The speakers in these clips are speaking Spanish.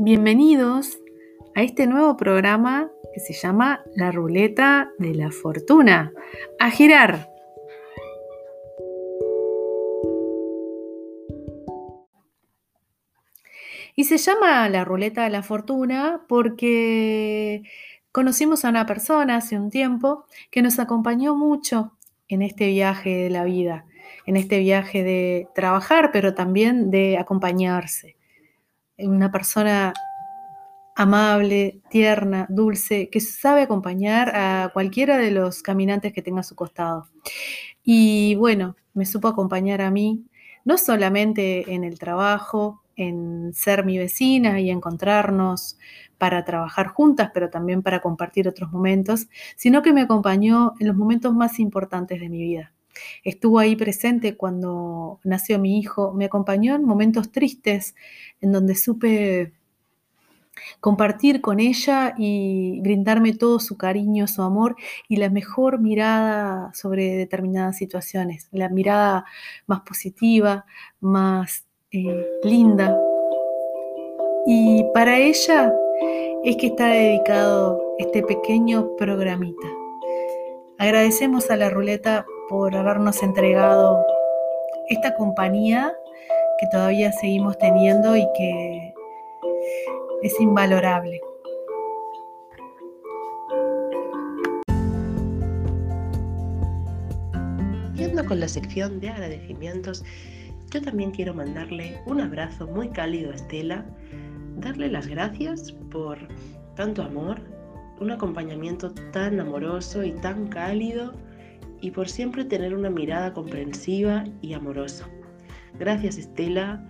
Bienvenidos a este nuevo programa que se llama La Ruleta de la Fortuna. A girar. Y se llama La Ruleta de la Fortuna porque conocimos a una persona hace un tiempo que nos acompañó mucho en este viaje de la vida, en este viaje de trabajar, pero también de acompañarse. Una persona amable, tierna, dulce, que sabe acompañar a cualquiera de los caminantes que tenga a su costado. Y bueno, me supo acompañar a mí, no solamente en el trabajo, en ser mi vecina y encontrarnos para trabajar juntas, pero también para compartir otros momentos, sino que me acompañó en los momentos más importantes de mi vida. Estuvo ahí presente cuando nació mi hijo, me acompañó en momentos tristes en donde supe compartir con ella y brindarme todo su cariño, su amor y la mejor mirada sobre determinadas situaciones, la mirada más positiva, más eh, linda. Y para ella es que está dedicado este pequeño programita. Agradecemos a la ruleta por habernos entregado esta compañía que todavía seguimos teniendo y que es invalorable. Yendo con la sección de agradecimientos, yo también quiero mandarle un abrazo muy cálido a Estela, darle las gracias por tanto amor, un acompañamiento tan amoroso y tan cálido y por siempre tener una mirada comprensiva y amorosa. Gracias Estela,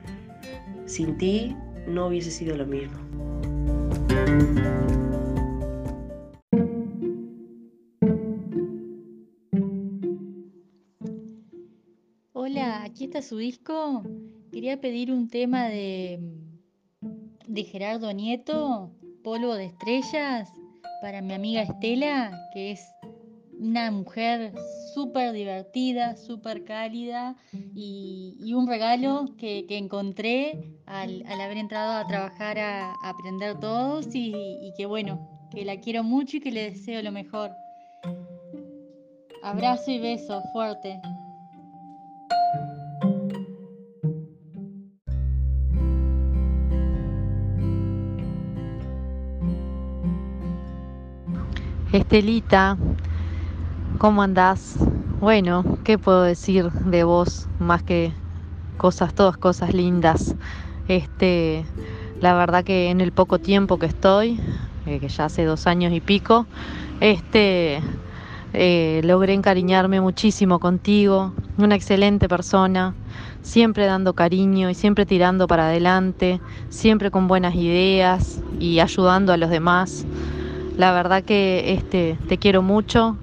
sin ti no hubiese sido lo mismo. Hola, aquí está su disco. Quería pedir un tema de, Gerardo Nieto, Polvo de Estrellas, para mi amiga Estela, que es una mujer súper divertida, súper cálida y, un regalo que, encontré al, haber entrado a trabajar a, aprender todos y, que bueno, que la quiero mucho y que le deseo lo mejor. Abrazo y beso fuerte. Estelita, ¿cómo andás? Bueno, ¿qué puedo decir de vos más que cosas, todas cosas lindas? Este, la verdad que en el poco tiempo que estoy, eh, que ya hace dos años y pico, este, eh, logré encariñarme muchísimo contigo, una excelente persona, siempre dando cariño y siempre tirando para adelante, siempre con buenas ideas y ayudando a los demás. La verdad que este, te quiero mucho,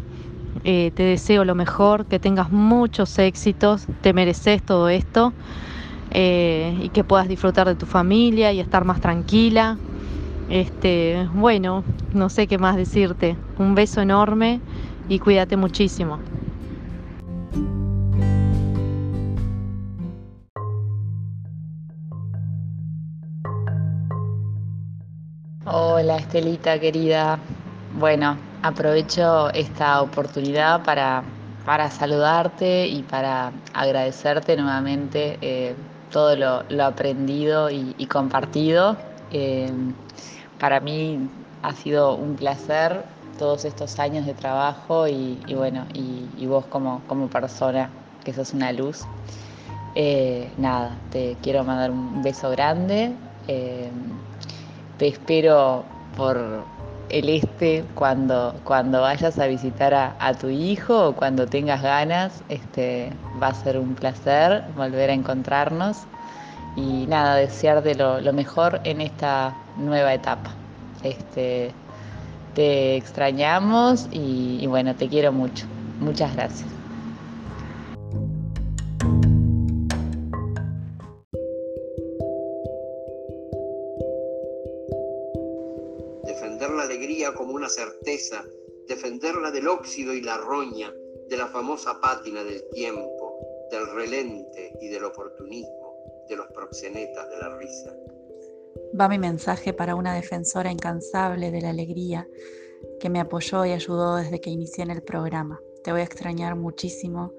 eh, te deseo lo mejor, que tengas muchos éxitos, te mereces todo esto eh, y que puedas disfrutar de tu familia y estar más tranquila. Este, bueno, no sé qué más decirte. Un beso enorme y cuídate muchísimo. Hola Estelita querida. Bueno, Aprovecho esta oportunidad para, saludarte y para agradecerte nuevamente eh, todo lo, aprendido y, compartido. Eh, para mí ha sido un placer todos estos años de trabajo y, bueno, y, vos como, como persona, que sos una luz. Eh, nada, te quiero mandar un beso grande. te espero por, el este cuando, cuando vayas a visitar a, tu hijo o cuando tengas ganas. Este, va a ser un placer volver a encontrarnos y nada, desearte lo, lo mejor en esta nueva etapa. Este, te extrañamos y bueno, te quiero mucho. Muchas gracias. Defenderla del óxido y la roña, de la famosa pátina del tiempo, del relente y del oportunismo, de los proxenetas de la risa. va mi mensaje para una defensora incansable de la alegría que me apoyó y ayudó desde que inicié en el programa. Te voy a extrañar muchísimo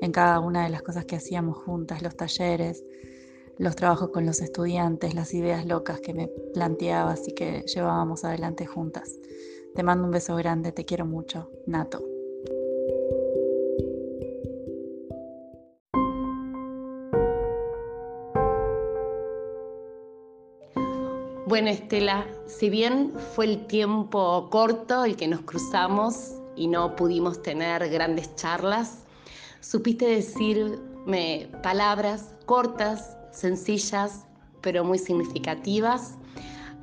en cada una de las cosas que hacíamos juntas, los talleres, los trabajos con los estudiantes, las ideas locas que me planteabas y que llevábamos adelante juntas. Te mando un beso grande, te quiero mucho. Nato. Bueno, Estela, si bien fue el tiempo corto el que nos cruzamos y no pudimos tener grandes charlas, supiste decirme palabras cortas, sencillas, pero muy significativas.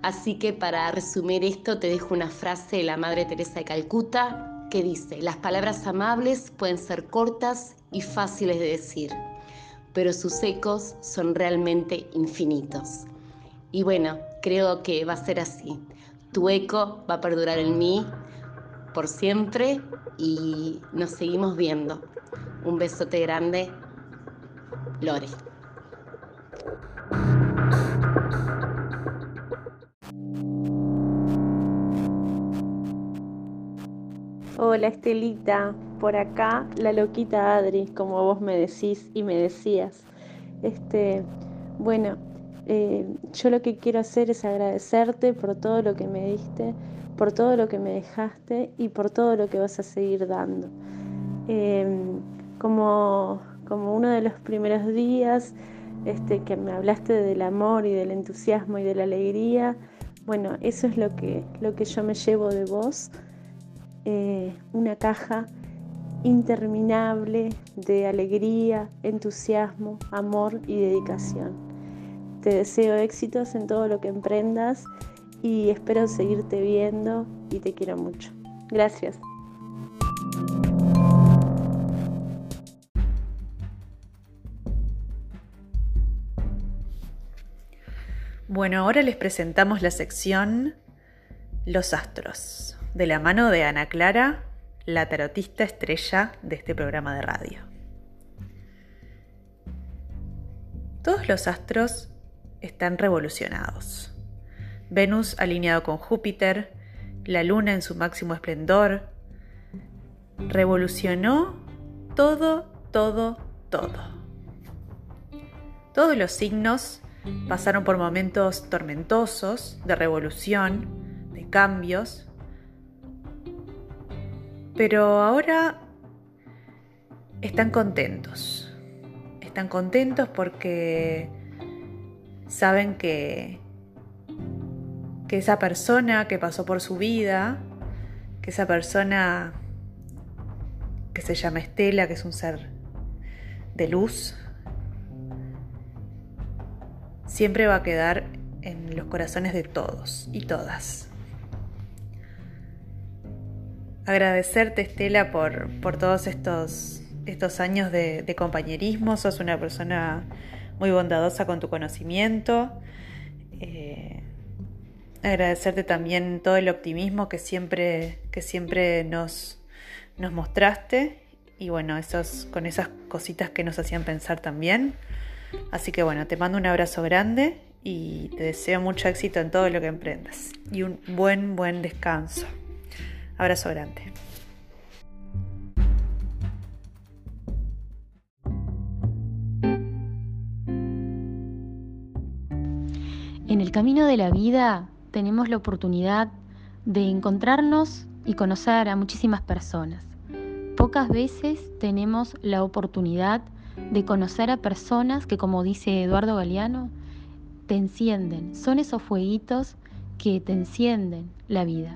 Así que para resumir esto te dejo una frase de la Madre Teresa de Calcuta que dice, las palabras amables pueden ser cortas y fáciles de decir, pero sus ecos son realmente infinitos. Y bueno, creo que va a ser así. Tu eco va a perdurar en mí por siempre y nos seguimos viendo. Un besote grande, Lore. Hola Estelita, por acá la loquita Adri, como vos me decís y me decías. Este, bueno, eh, yo lo que quiero hacer es agradecerte por todo lo que me diste, por todo lo que me dejaste y por todo lo que vas a seguir dando. Em, como, como uno de los primeros días este, que me hablaste del amor y del entusiasmo y de la alegría, bueno, eso es lo que, lo que yo me llevo de vos, eh, una caja interminable de alegría, entusiasmo, amor y dedicación. Te deseo éxitos en todo lo que emprendas y espero seguirte viendo y te quiero mucho. Gracias. Bueno, ahora les presentamos la sección Los Astros, de la mano de Ana Clara, la tarotista estrella de este programa de radio. Todos los astros están revolucionados. Venus alineado con Júpiter, la Luna en su máximo esplendor, revolucionó todo, todo, todo. Todos los signos pasaron por momentos tormentosos de revolución, de cambios, pero ahora están contentos. Están contentos porque saben que, que esa persona que pasó por su vida, que esa persona que se llama Estela, que es un ser de luz, siempre va a quedar en los corazones de todos y todas. Agradecerte, Estela, por, por todos estos, estos años de, compañerismo. Sos una persona muy bondadosa con tu conocimiento. Eh, agradecerte también todo el optimismo que siempre, que siempre nos, nos mostraste y bueno, esos, con esas cositas que nos hacían pensar también. Así que bueno, te mando un abrazo grande y te deseo mucho éxito en todo lo que emprendas y un buen, buen descanso. Abrazo grande. En el camino de la vida tenemos la oportunidad de encontrarnos y conocer a muchísimas personas. Pocas veces tenemos la oportunidad de conocer a personas que, como dice Eduardo Galeano, te encienden. Son esos fueguitos que te encienden la vida.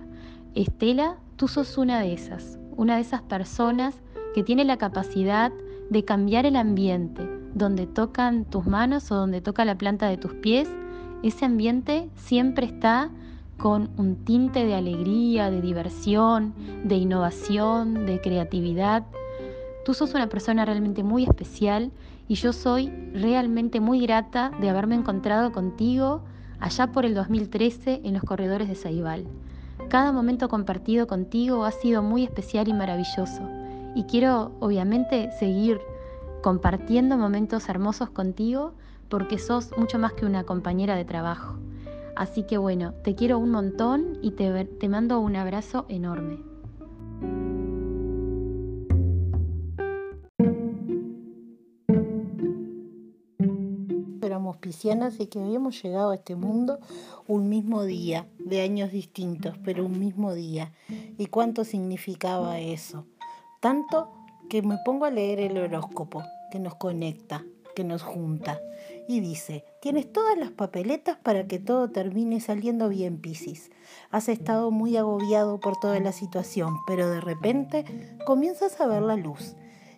Estela, tú sos una de esas, una de esas personas que tiene la capacidad de cambiar el ambiente, donde tocan tus manos o donde toca la planta de tus pies ese ambiente siempre está con un tinte de alegría, de diversión, de innovación, de creatividad. Tú sos una persona realmente muy especial y yo soy realmente muy grata de haberme encontrado contigo allá por el 2013 en los corredores de Saibal. Cada momento compartido contigo ha sido muy especial y maravilloso y quiero obviamente seguir compartiendo momentos hermosos contigo porque sos mucho más que una compañera de trabajo. Así que bueno, te quiero un montón y te, te mando un abrazo enorme. Éramos piscianas y que habíamos llegado a este mundo un mismo día, de años distintos, pero un mismo día. ¿Y cuánto significaba eso? Tanto que me pongo a leer el horóscopo, que nos conecta, que nos junta. Y dice, tienes todas las papeletas para que todo termine saliendo bien, Piscis. Has estado muy agobiado por toda la situación, pero de repente comienzas a ver la luz.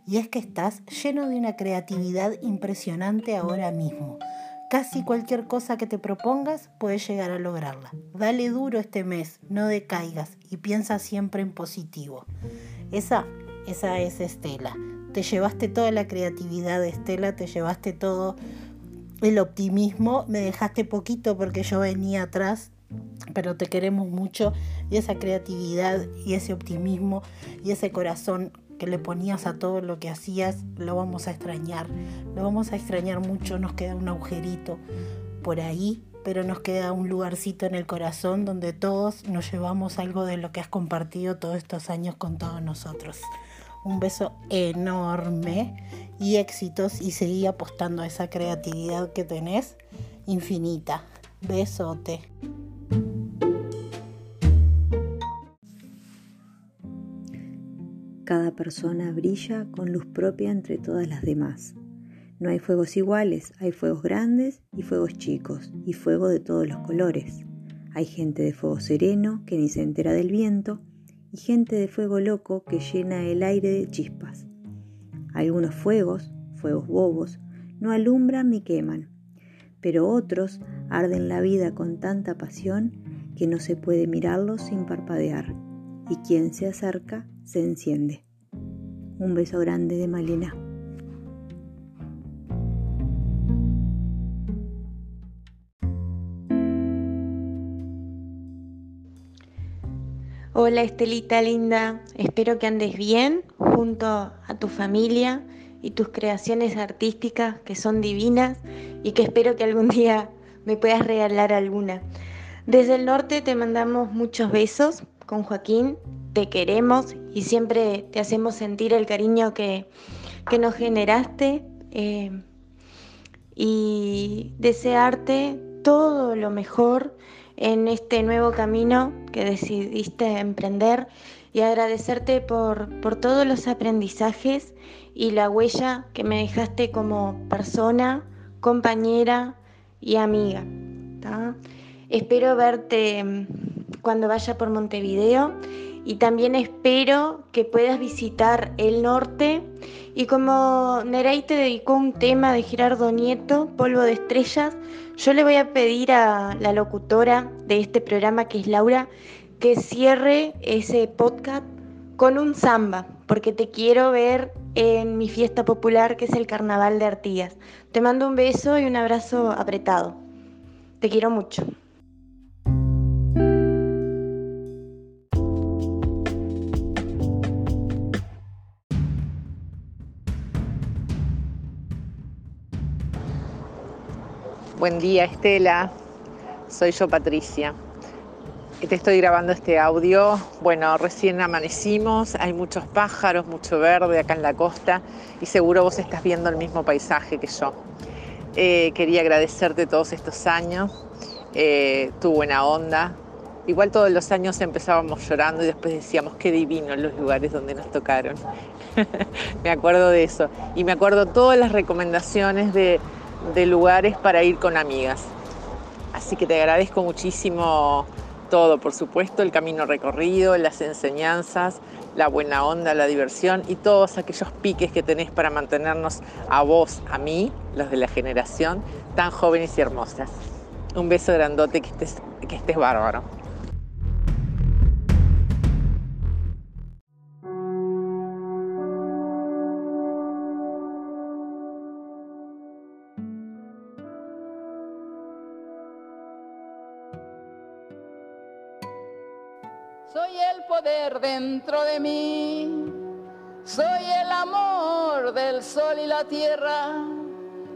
Y es que estás lleno de una creatividad impresionante ahora mismo. Casi cualquier cosa que te propongas puedes llegar a lograrla. Dale duro este mes, no decaigas y piensa siempre en positivo. Esa, esa es Estela te llevaste toda la creatividad de Estela, te llevaste todo el optimismo, me dejaste poquito porque yo venía atrás, pero te queremos mucho y esa creatividad y ese optimismo y ese corazón que le ponías a todo lo que hacías, lo vamos a extrañar, lo vamos a extrañar mucho, nos queda un agujerito por ahí, pero nos queda un lugarcito en el corazón donde todos nos llevamos algo de lo que has compartido todos estos años con todos nosotros un beso enorme y éxitos y seguí apostando a esa creatividad que tenés infinita. Besote. Cada persona brilla con luz propia entre todas las demás. No hay fuegos iguales, hay fuegos grandes y fuegos chicos, y fuego de todos los colores. Hay gente de fuego sereno que ni se entera del viento, y gente de fuego loco que llena el aire de chispas. Algunos fuegos, fuegos bobos, no alumbran ni queman, pero otros arden la vida con tanta pasión que no se puede mirarlos sin parpadear, y quien se acerca se enciende. Un beso grande de Malena. Hola Estelita linda, espero que andes bien junto a tu familia y tus creaciones artísticas que son divinas y que espero que algún día me puedas regalar alguna. Desde el norte te mandamos muchos besos con Joaquín, te queremos y siempre te hacemos sentir el cariño que, nos generaste eh, y desearte todo lo mejor en este nuevo camino que decidiste emprender y agradecerte por, todos los aprendizajes y la huella que me dejaste como persona, compañera y amiga. Espero verte mm, cuando vaya por Montevideo y también espero que puedas visitar el norte y como Nerey te dedicó un tema de Gerardo Nieto, Polvo de Estrellas, yo le voy a pedir a la locutora de este programa, que es Laura, que cierre ese podcast con un samba, porque te quiero ver en mi fiesta popular, que es el Carnaval de Artigas. Te mando un beso y un abrazo apretado. Te quiero mucho. Buen día Estela, soy yo Patricia. Te estoy grabando este audio. Bueno, recién amanecimos, hay muchos pájaros, mucho verde acá en la costa y seguro vos estás viendo el mismo paisaje que yo. Eh, quería agradecerte todos estos años, eh, tu buena onda. Igual todos los años empezábamos llorando y después decíamos qué divinos los lugares donde nos tocaron. me acuerdo de eso. Y me acuerdo todas las recomendaciones de, de lugares para ir con amigas. Así que te agradezco muchísimo todo, por supuesto, el camino recorrido, las enseñanzas, la buena onda, la diversión y todos aquellos piques que tenés para mantenernos a vos, a mí, los de la generación, tan jóvenes y hermosas. Un beso grandote, que estés, que estés bárbaro. Dentro de mí. Soy el amor del sol y la tierra.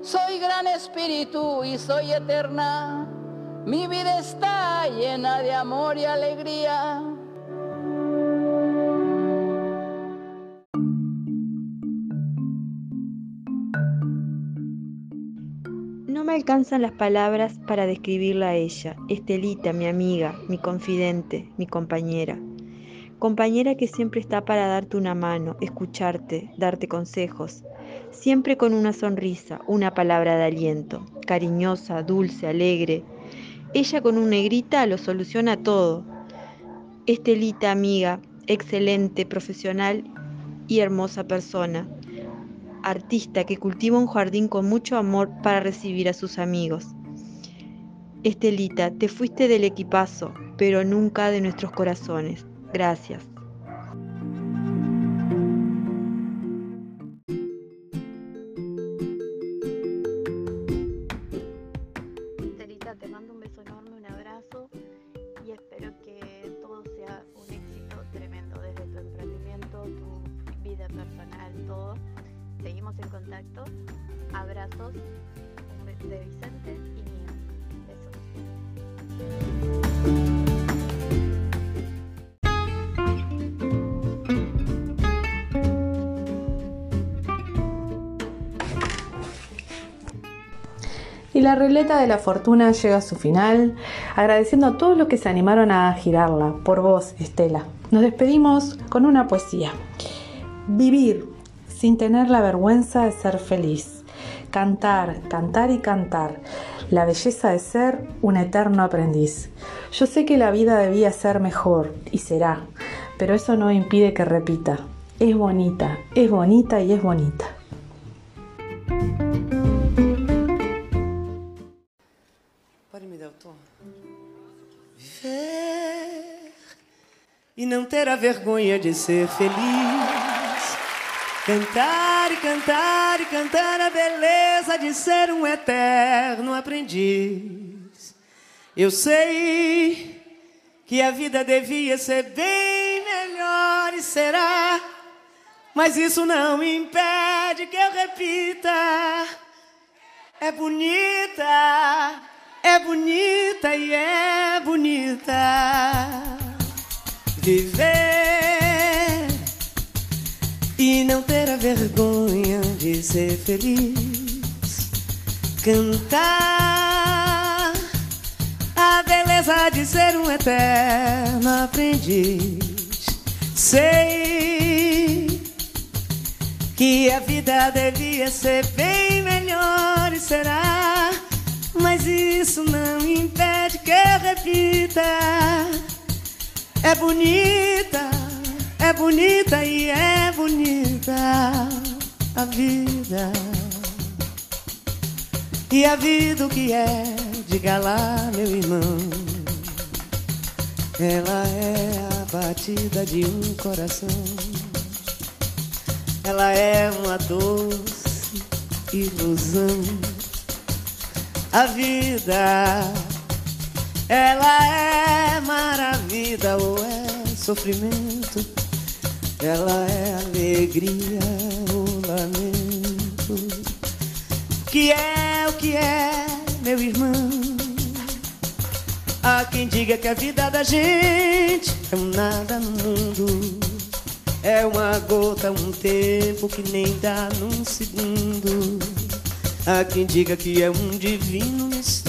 Soy gran espíritu y soy eterna. Mi vida está llena de amor y alegría. Alcanzan las palabras para describirla a ella, Estelita, mi amiga, mi confidente, mi compañera. Compañera que siempre está para darte una mano, escucharte, darte consejos, siempre con una sonrisa, una palabra de aliento, cariñosa, dulce, alegre. Ella con una negrita lo soluciona todo. Estelita, amiga, excelente, profesional y hermosa persona. Artista que cultiva un jardín con mucho amor para recibir a sus amigos. Estelita, te fuiste del equipazo, pero nunca de nuestros corazones. Gracias. Y la ruleta de la fortuna llega a su final, agradeciendo a todos los que se animaron a girarla, por vos, Estela. Nos despedimos con una poesía. Vivir sin tener la vergüenza de ser feliz. Cantar, cantar y cantar. La belleza de ser un eterno aprendiz. Yo sé que la vida debía ser mejor, y será, pero eso no impide que repita. Es bonita, es bonita y es bonita. Viver e não ter a vergonha de ser feliz. Cantar e cantar e cantar a beleza de ser um eterno aprendiz. Eu sei que a vida devia ser bem melhor e será, mas isso não impede que eu repita. É bonita, é bonita e é bonita viver e não ter a vergonha de ser feliz. Cantar a beleza de ser um eterno aprendiz. Sei que a vida devia ser bem É bonita, é bonita e é bonita a vida. E a vida o que é, diga lá, meu irmão. Ela é a batida de um coração. Ela é uma doce ilusão. A vida, ela é maravilha ou é sofrimento. Ela é alegria ou lamento. Que é o que é, meu irmão? Há quem diga que a vida da gente é um nada no mundo. É uma gota, um tempo que nem dá num segundo. Há quem diga que é um divino mistério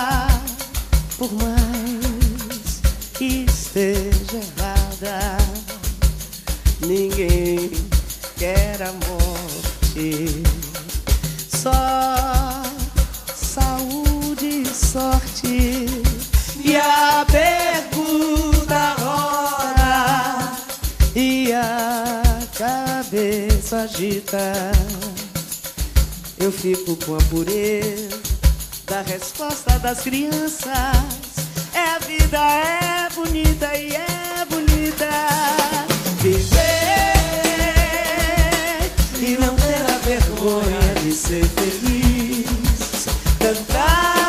por mais que esteja errada. Ninguém quer a morte, só saúde e sorte. E a pergunta roda e a cabeça agita. Eu fico com a pureza da resposta das crianças. É a vida, é bonita e é bonita. Viver e não ter a vergonha de ser feliz. Cantar.